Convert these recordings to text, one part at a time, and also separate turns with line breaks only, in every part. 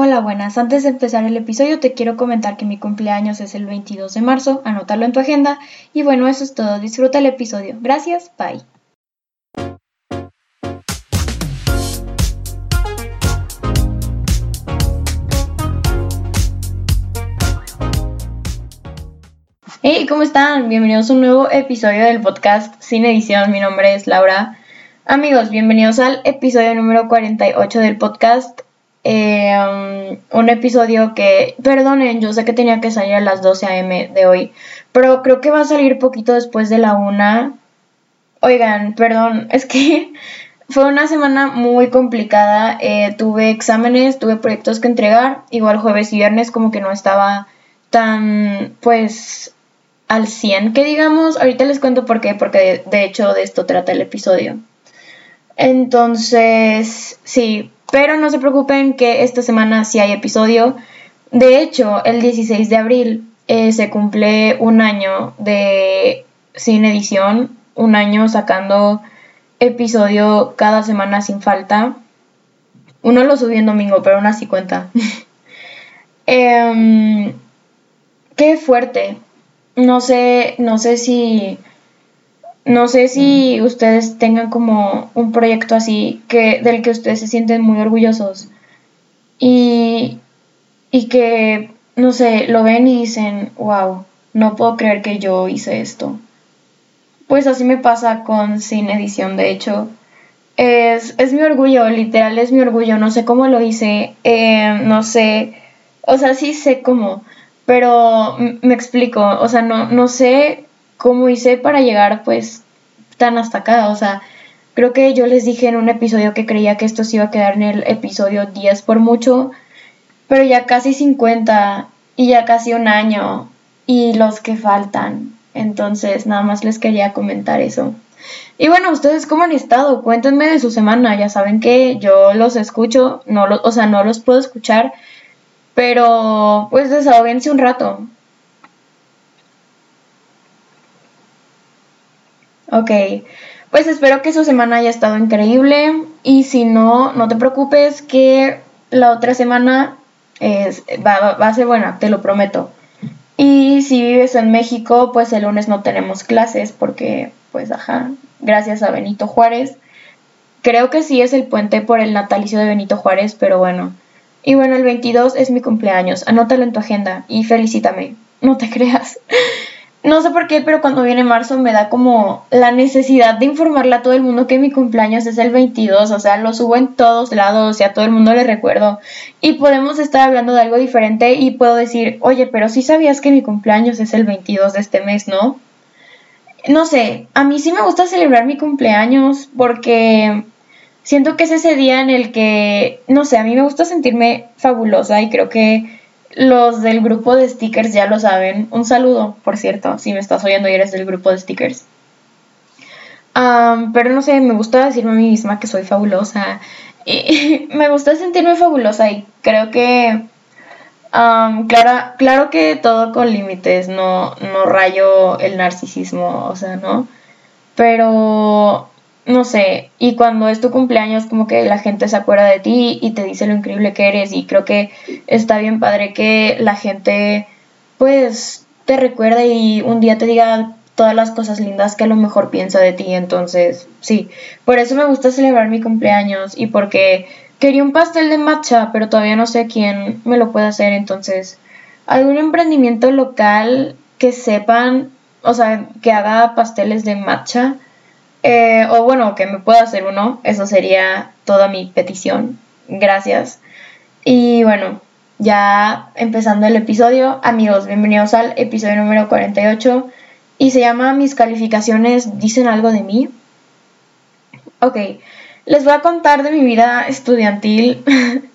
Hola, buenas. Antes de empezar el episodio te quiero comentar que mi cumpleaños es el 22 de marzo, anótalo en tu agenda y bueno, eso es todo. Disfruta el episodio. Gracias, bye. Hey, ¿cómo están? Bienvenidos a un nuevo episodio del podcast Sin Edición. Mi nombre es Laura. Amigos, bienvenidos al episodio número 48 del podcast eh, un episodio que, perdonen, yo sé que tenía que salir a las 12 a.m. de hoy, pero creo que va a salir poquito después de la una. Oigan, perdón, es que fue una semana muy complicada. Eh, tuve exámenes, tuve proyectos que entregar. Igual jueves y viernes como que no estaba tan, pues, al 100 que digamos. Ahorita les cuento por qué, porque de hecho de esto trata el episodio. Entonces, sí, pero no se preocupen que esta semana sí hay episodio. De hecho, el 16 de abril eh, se cumple un año de Sin Edición, un año sacando episodio cada semana sin falta. Uno lo subí en domingo, pero aún así cuenta. Em, qué fuerte. No sé, no sé si no sé si ustedes tengan como un proyecto así que del que ustedes se sienten muy orgullosos y, y que, no sé, lo ven y dicen, wow, no puedo creer que yo hice esto. Pues así me pasa con Sin Edición, de hecho. Es, es mi orgullo, literal es mi orgullo, no sé cómo lo hice, eh, no sé, o sea, sí sé cómo, pero me explico, o sea, no, no sé cómo hice para llegar pues tan hasta acá. O sea, creo que yo les dije en un episodio que creía que esto se iba a quedar en el episodio 10 por mucho, pero ya casi 50 y ya casi un año y los que faltan. Entonces, nada más les quería comentar eso. Y bueno, ustedes cómo han estado? Cuéntenme de su semana. Ya saben que yo los escucho, no los, o sea, no los puedo escuchar, pero pues desahoguense un rato. Ok, pues espero que su semana haya estado increíble y si no, no te preocupes que la otra semana es, va, va a ser buena, te lo prometo. Y si vives en México, pues el lunes no tenemos clases porque, pues, ajá, gracias a Benito Juárez. Creo que sí es el puente por el natalicio de Benito Juárez, pero bueno. Y bueno, el 22 es mi cumpleaños. Anótalo en tu agenda y felicítame. No te creas. No sé por qué, pero cuando viene marzo me da como la necesidad de informarle a todo el mundo que mi cumpleaños es el 22, o sea, lo subo en todos lados y a todo el mundo le recuerdo. Y podemos estar hablando de algo diferente y puedo decir, oye, pero sí sabías que mi cumpleaños es el 22 de este mes, ¿no? No sé, a mí sí me gusta celebrar mi cumpleaños porque siento que es ese día en el que, no sé, a mí me gusta sentirme fabulosa y creo que los del grupo de stickers ya lo saben. Un saludo, por cierto, si me estás oyendo y eres del grupo de stickers. pero no sé, me gusta decirme a mí misma que soy fabulosa. Y me gusta sentirme fabulosa y creo que... claro, claro que todo con límites, no, no rayo el narcisismo, o sea, ¿no? Pero no sé, y cuando es tu cumpleaños como que la gente se acuerda de ti y te dice lo increíble que eres y creo que está bien padre que la gente pues te recuerde y un día te diga todas las cosas lindas que a lo mejor piensa de ti, entonces sí, por eso me gusta celebrar mi cumpleaños y porque quería un pastel de matcha, pero todavía no sé quién me lo puede hacer, entonces algún emprendimiento local que sepan, o sea, que haga pasteles de matcha eh, o bueno, que me pueda hacer uno, eso sería toda mi petición. Gracias. Y bueno, ya empezando el episodio, amigos, bienvenidos al episodio número 48 y se llama Mis calificaciones dicen algo de mí. Ok, les voy a contar de mi vida estudiantil.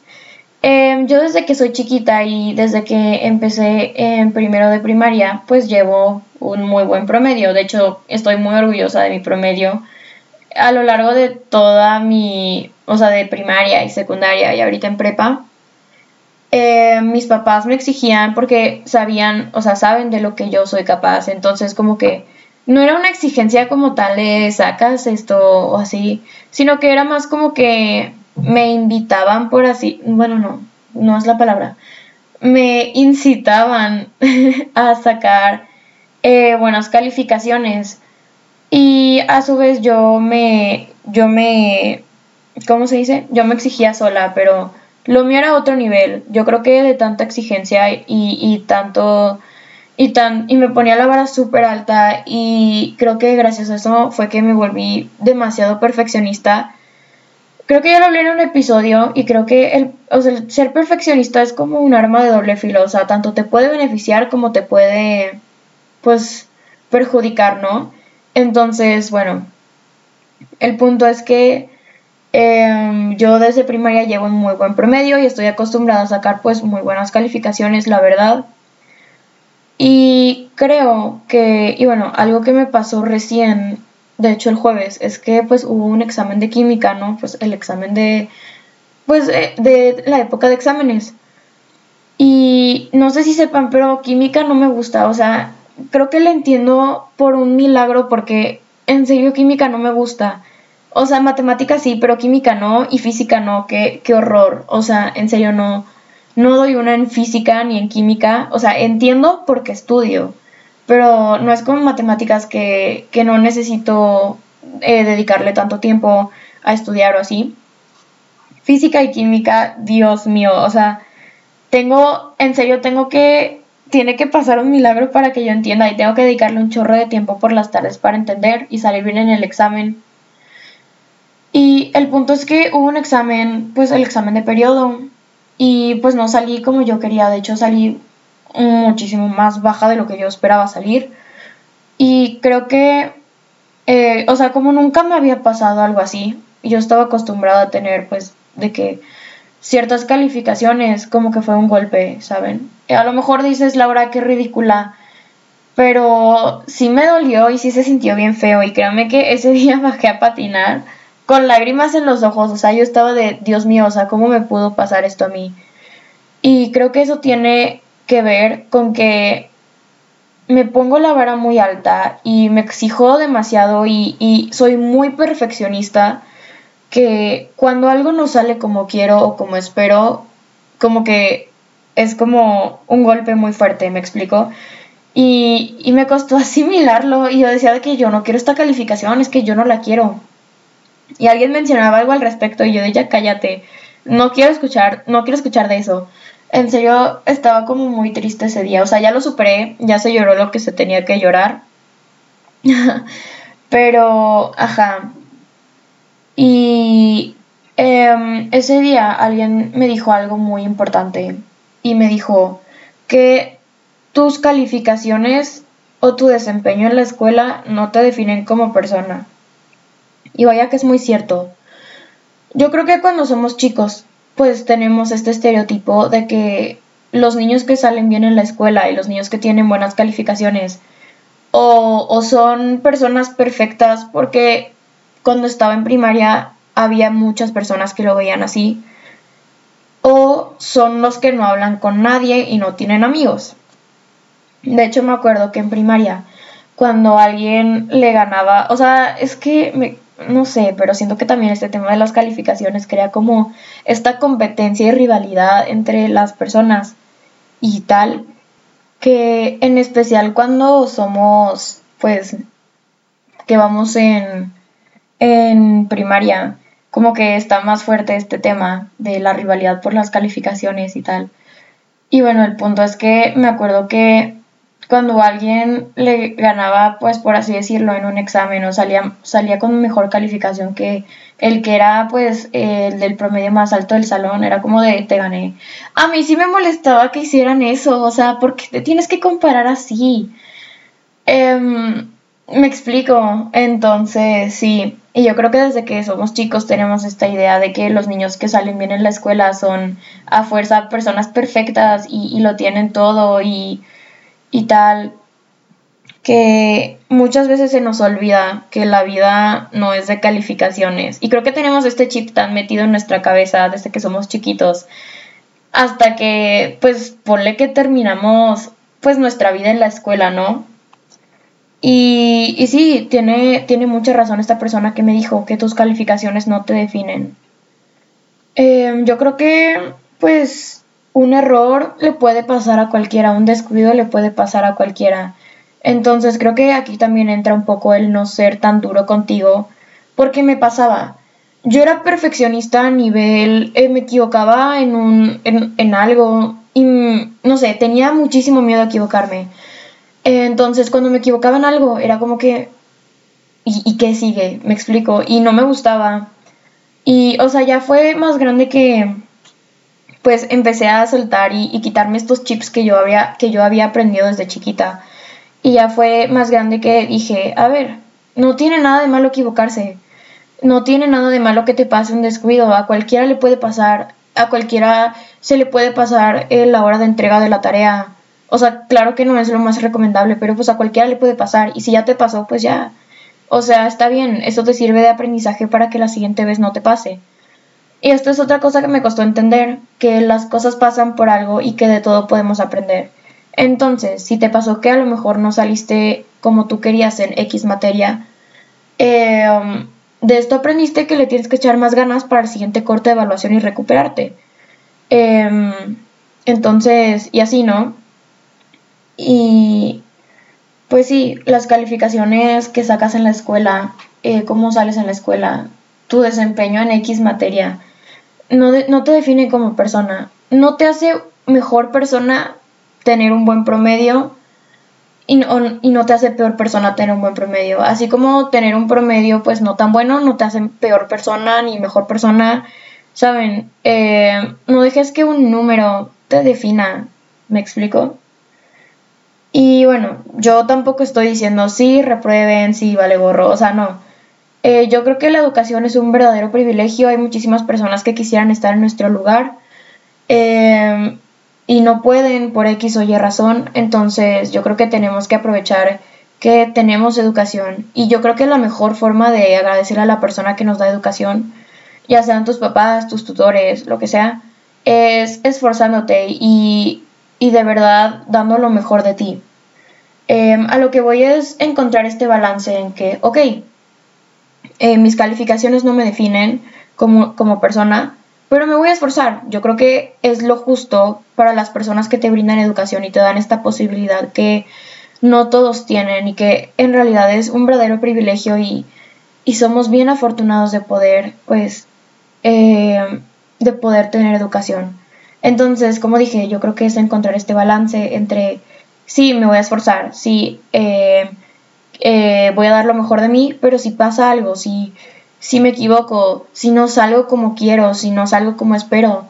Em, yo desde que soy chiquita y desde que empecé en primero de primaria, pues llevo un muy buen promedio. De hecho, estoy muy orgullosa de mi promedio a lo largo de toda mi, o sea, de primaria y secundaria y ahorita en prepa. Eh, mis papás me exigían porque sabían, o sea, saben de lo que yo soy capaz. Entonces, como que no era una exigencia como tal de sacas esto o así, sino que era más como que me invitaban por así, bueno, no, no es la palabra, me incitaban a sacar eh, buenas calificaciones y a su vez yo me, yo me, ¿cómo se dice? Yo me exigía sola, pero lo mío era otro nivel. Yo creo que de tanta exigencia y, y tanto y, tan, y me ponía la vara súper alta y creo que gracias a eso fue que me volví demasiado perfeccionista. Creo que ya lo hablé en un episodio y creo que el, o sea, el ser perfeccionista es como un arma de doble filo, o sea, tanto te puede beneficiar como te puede, pues, perjudicar, ¿no? Entonces, bueno, el punto es que em, yo desde primaria llevo un muy buen promedio y estoy acostumbrada a sacar pues muy buenas calificaciones, la verdad. Y creo que, y bueno, algo que me pasó recién, de hecho el jueves, es que pues hubo un examen de química, ¿no? Pues el examen de, pues eh, de la época de exámenes. Y no sé si sepan, pero química no me gusta, o sea, creo que le entiendo por un milagro porque en serio química no me gusta. O sea, matemática sí, pero química no y física no, qué, qué horror. O sea, en serio no no doy una en física ni en química, o sea, entiendo porque estudio, pero no es como matemáticas que, no necesito eh, dedicarle tanto tiempo a estudiar o así. Física y química, Dios mío, o sea, tengo, en serio, tengo que, tiene que pasar un milagro para que yo entienda y tengo que dedicarle un chorro de tiempo por las tardes para entender y salir bien en el examen. Y el punto es que hubo un examen, pues el examen de periodo, y pues no salí como yo quería, de hecho salí muchísimo más baja de lo que yo esperaba salir. Y creo que, eh, o sea, como nunca me había pasado algo así, yo estaba acostumbrada a tener pues de que ciertas calificaciones como que fue un golpe, ¿saben? A lo mejor dices, Laura, qué ridícula, pero sí me dolió y sí se sintió bien feo y créanme que ese día bajé a patinar con lágrimas en los ojos, o sea, yo estaba de, Dios mío, o sea, ¿cómo me pudo pasar esto a mí? Y creo que eso tiene que ver con que me pongo la vara muy alta y me exijo demasiado y, soy muy perfeccionista que cuando algo no sale como quiero o como espero, como que es como un golpe muy fuerte, me explico. Y, me costó asimilarlo y yo decía que yo no quiero esta calificación, es que yo no la quiero. Y alguien mencionaba algo al respecto y yo de ya cállate, no quiero escuchar, no quiero escuchar de eso. En serio, estaba como muy triste ese día. O sea, ya lo superé, ya se lloró lo que se tenía que llorar. Pero, ajá. Y em, ese día alguien me dijo algo muy importante. Y me dijo que tus calificaciones o tu desempeño en la escuela no te definen como persona. Y vaya que es muy cierto. Yo creo que cuando somos chicos, pues tenemos este estereotipo de que los niños que salen bien en la escuela y los niños que tienen buenas calificaciones o, son personas perfectas porque cuando estaba en primaria había muchas personas que lo veían así o son los que no hablan con nadie y no tienen amigos. De hecho me acuerdo que en primaria cuando alguien le ganaba, o sea, es que me, no sé, pero siento que también este tema de las calificaciones crea como esta competencia y rivalidad entre las personas y tal, que en especial cuando somos, pues, que vamos en, en primaria, como que está más fuerte este tema de la rivalidad por las calificaciones y tal. Y bueno, el punto es que me acuerdo que cuando alguien le ganaba, pues por así decirlo, en un examen o salía, salía con mejor calificación que el que era pues el del promedio más alto del salón, era como de te gané. A mí sí me molestaba que hicieran eso, o sea, porque te tienes que comparar así. Em, me explico, entonces sí, y yo creo que desde que somos chicos tenemos esta idea de que los niños que salen bien en la escuela son a fuerza personas perfectas y, y lo tienen todo y y tal, que muchas veces se nos olvida que la vida no es de calificaciones. Y creo que tenemos este chip tan metido en nuestra cabeza desde que somos chiquitos, hasta que, pues, ponle que terminamos, pues, nuestra vida en la escuela, ¿no? Y, y sí, tiene, tiene mucha razón esta persona que me dijo que tus calificaciones no te definen. Em, yo creo que, pues, un error le puede pasar a cualquiera, un descuido le puede pasar a cualquiera. Entonces creo que aquí también entra un poco el no ser tan duro contigo, porque me pasaba. Yo era perfeccionista a nivel, eh, me equivocaba en, un, en, algo y no sé, tenía muchísimo miedo a equivocarme. Entonces cuando me equivocaba en algo era como que, ¿y, ¿y qué sigue? Me explico, y no me gustaba. Y, o sea, ya fue más grande que, pues empecé a soltar y, quitarme estos chips que yo, había, que yo había aprendido desde chiquita. Y ya fue más grande que dije, a ver, no tiene nada de malo equivocarse. No tiene nada de malo que te pase un descuido. A cualquiera le puede pasar. A cualquiera se le puede pasar la hora de entrega de la tarea. O sea, claro que no es lo más recomendable, pero pues a cualquiera le puede pasar. Y si ya te pasó, pues ya. O sea, está bien. Eso te sirve de aprendizaje para que la siguiente vez no te pase. Y esto es otra cosa que me costó entender, que las cosas pasan por algo y que de todo podemos aprender. Entonces, si te pasó que a lo mejor no saliste como tú querías en X materia, em, de esto aprendiste que le tienes que echar más ganas para el siguiente corte de evaluación y recuperarte. Em, entonces, y así, ¿no? Y pues sí, las calificaciones que sacas en la escuela, eh, cómo sales en la escuela, tu desempeño en X materia, no, te define como persona. No te hace mejor persona tener un buen promedio y no, y no, te hace peor persona tener un buen promedio. Así como tener un promedio pues no tan bueno no te hace peor persona ni mejor persona. Saben, eh, no dejes que un número te defina. ¿Me explico? Y bueno, yo tampoco estoy diciendo sí, reprueben, sí, vale gorro. O sea, no. Eh, yo creo que la educación es un verdadero privilegio. Hay muchísimas personas que quisieran estar en nuestro lugar eh, y no pueden por X o Y razón. Entonces yo creo que tenemos que aprovechar que tenemos educación. Y yo creo que la mejor forma de agradecer a la persona que nos da educación, ya sean tus papás, tus tutores, lo que sea, es esforzándote y, y de verdad dando lo mejor de ti. Eh, a lo que voy es encontrar este balance en que, ok, eh, mis calificaciones no me definen como, como persona, pero me voy a esforzar. Yo creo que es lo justo para las personas que te brindan educación y te dan esta posibilidad que no todos tienen y que en realidad es un verdadero privilegio y, y somos bien afortunados de poder, pues, eh, de poder tener educación. Entonces, como dije, yo creo que es encontrar este balance entre, sí, me voy a esforzar, sí, eh, eh, voy a dar lo mejor de mí, pero si pasa algo, si, si me equivoco, si no salgo como quiero, si no salgo como espero,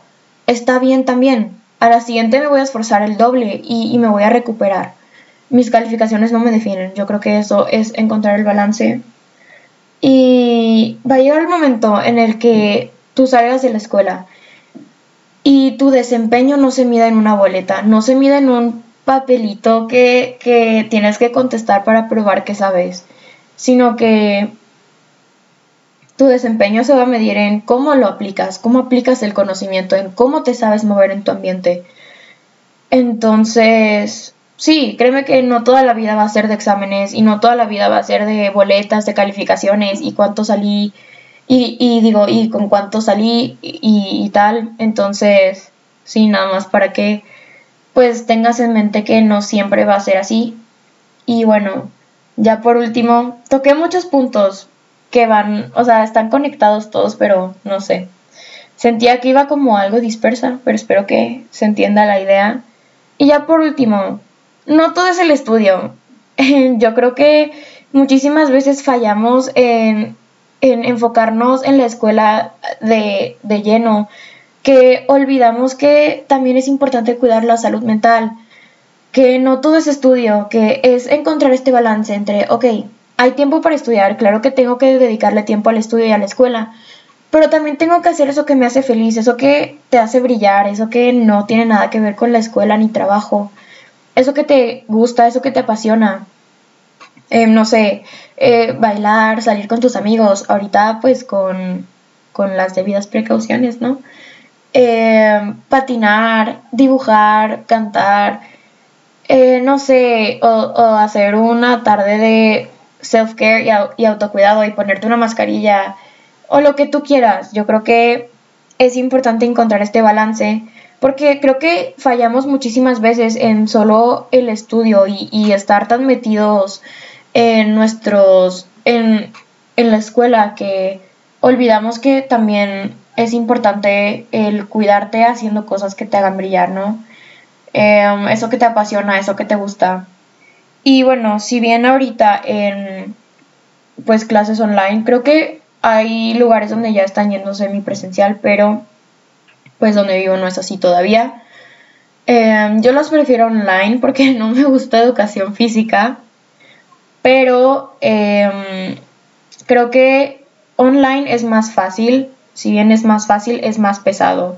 está bien también. A la siguiente me voy a esforzar el doble y, me voy a recuperar. Mis calificaciones no me definen. Yo creo que eso es encontrar el balance. Y va a llegar el momento en el que tú salgas de la escuela y tu desempeño no se mida en una boleta, no se mida en un papelito que, tienes que contestar para probar que sabes, sino que tu desempeño se va a medir en cómo lo aplicas, cómo aplicas el conocimiento, en cómo te sabes mover en tu ambiente. Entonces, sí, créeme que no toda la vida va a ser de exámenes y no toda la vida va a ser de boletas, de calificaciones y cuánto salí y, digo, y con cuánto salí y, y tal. Entonces, sí, nada más para que pues tengas en mente que no siempre va a ser así. Y bueno, ya por último, toqué muchos puntos que van, o sea, están conectados todos, pero no sé. Sentía que iba como algo dispersa, pero espero que se entienda la idea. Y ya por último, no todo es el estudio. Yo creo que muchísimas veces fallamos en, en enfocarnos en la escuela de, de lleno que olvidamos que también es importante cuidar la salud mental, que no todo es estudio, que es encontrar este balance entre, ok, hay tiempo para estudiar, claro que tengo que dedicarle tiempo al estudio y a la escuela, pero también tengo que hacer eso que me hace feliz, eso que te hace brillar, eso que no tiene nada que ver con la escuela ni trabajo, eso que te gusta, eso que te apasiona. Em, no sé, eh, bailar, salir con tus amigos, ahorita pues con, con las debidas precauciones, ¿no? Eh, patinar, dibujar, cantar, eh, no sé, o, hacer una tarde de self-care y, autocuidado y ponerte una mascarilla o lo que tú quieras. Yo creo que es importante encontrar este balance porque creo que fallamos muchísimas veces en solo el estudio y, estar tan metidos en nuestros, en, la escuela que olvidamos que también es importante el cuidarte haciendo cosas que te hagan brillar, ¿no? Em, eso que te apasiona, eso que te gusta. Y bueno, si bien ahorita en pues clases online, creo que hay lugares donde ya están yendo semipresencial, pero pues donde vivo no es así todavía. Em, yo los prefiero online porque no me gusta educación física, pero em, creo que online es más fácil, si bien es más fácil, es más pesado.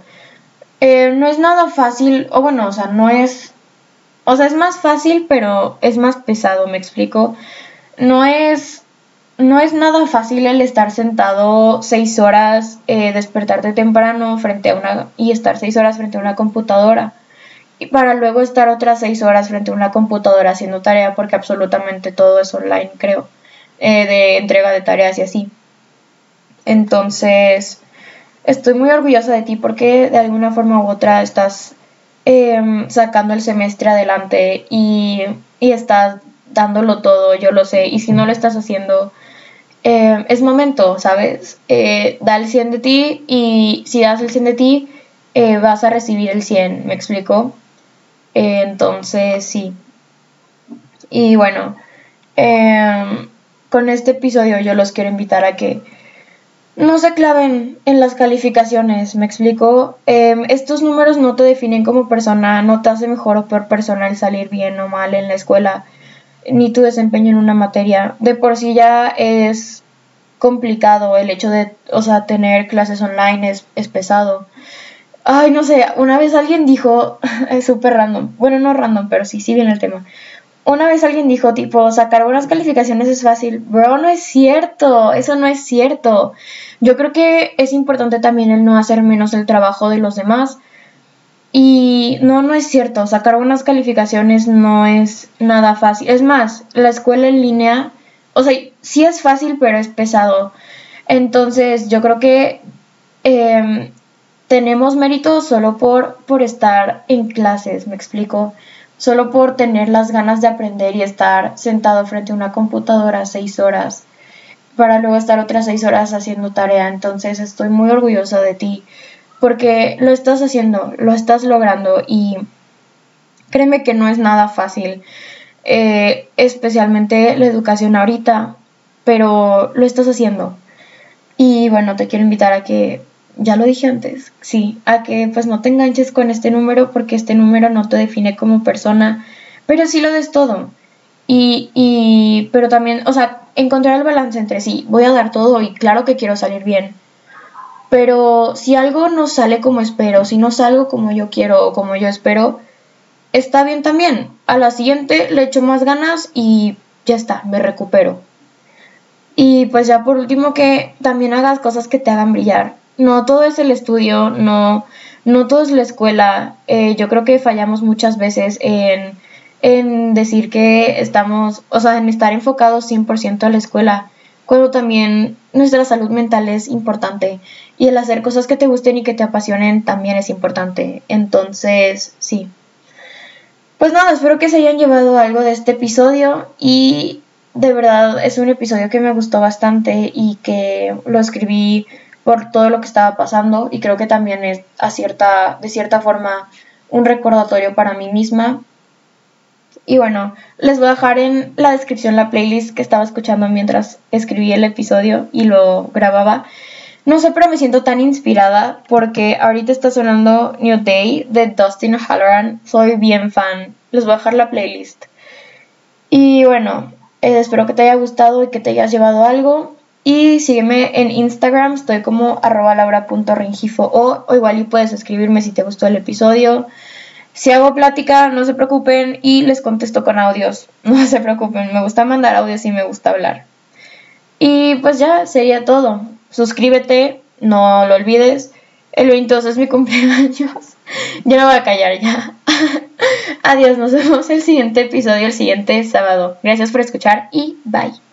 Eh, no es nada fácil, o bueno, o sea, no es, o sea, es más fácil, pero es más pesado, me explico. No es no es nada fácil el estar sentado seis horas, eh, despertarte temprano frente a una y estar seis horas frente a una computadora y para luego estar otras seis horas frente a una computadora haciendo tarea porque absolutamente todo es online, creo, eh, de entrega de tareas y así. Entonces, estoy muy orgullosa de ti porque de alguna forma u otra estás em, sacando el semestre adelante y, y estás dándolo todo, yo lo sé, y si no lo estás haciendo, eh, es momento, ¿sabes? Eh, da el 100 de ti y si das el 100 de ti, eh, vas a recibir el 100, ¿me explico? entonces, sí. Y bueno, em, con este episodio yo los quiero invitar a que no se claven en las calificaciones, ¿me explico? Em, estos números no te definen como persona, no te hace mejor o peor persona el salir bien o mal en la escuela ni tu desempeño en una materia. De por sí ya es complicado el hecho de, o sea, tener clases online es, es pesado. Ay, no sé, una vez alguien dijo, es súper random, bueno, no random, pero sí, sí viene el tema. Una vez alguien dijo, tipo, sacar buenas calificaciones es fácil. Bro, no es cierto, eso no es cierto. Yo creo que es importante también el no hacer menos el trabajo de los demás y no, no es cierto, sacar buenas calificaciones no es nada fácil. Es más, la escuela en línea, o sea, sí es fácil, pero es pesado. Entonces, yo creo que em, tenemos mérito solo por, por estar en clases, me explico. Solo por tener las ganas de aprender y estar sentado frente a una computadora seis horas para luego estar otras seis horas haciendo tarea. Entonces, estoy muy orgullosa de ti porque lo estás haciendo, lo estás logrando y créeme que no es nada fácil, eh, especialmente la educación ahorita, pero lo estás haciendo. Y bueno, te quiero invitar a que, ya lo dije antes, sí, a que pues no te enganches con este número porque este número no te define como persona, pero sí lo des todo. Y, y, pero también, o sea, encontrar el balance entre sí, voy a dar todo y claro que quiero salir bien, pero si algo no sale como espero, si no salgo como yo quiero o como yo espero, está bien también. A la siguiente le echo más ganas y ya está, me recupero. Y pues ya por último que también hagas cosas que te hagan brillar. No todo es el estudio, no, no todo es la escuela. Eh, yo creo que fallamos muchas veces en, en decir que estamos, o sea, en estar enfocados 100% a la escuela cuando también nuestra salud mental es importante y el hacer cosas que te gusten y que te apasionen también es importante. Entonces, sí. Pues nada, espero que se hayan llevado algo de este episodio y de verdad es un episodio que me gustó bastante y que lo escribí por todo lo que estaba pasando y creo que también es a cierta, de cierta forma un recordatorio para mí misma y bueno, les voy a dejar en la descripción la playlist que estaba escuchando mientras escribí el episodio y lo grababa. No sé, pero me siento tan inspirada porque ahorita está sonando New Day de Dustin Halloran. Soy bien fan. Les voy a dejar la playlist. Y bueno, eh, espero que te haya gustado y que te hayas llevado algo. Y sígueme en Instagram, estoy como arroba laura.ringifo o, o igual y puedes escribirme si te gustó el episodio. Si hago plática, no se preocupen y les contesto con audios. No se preocupen, me gusta mandar audios y me gusta hablar. Y pues ya sería todo. Suscríbete, no lo olvides. El 22 es mi cumpleaños. Yo no voy a callar ya. Adiós, nos vemos el siguiente episodio, el siguiente sábado. Gracias por escuchar y bye.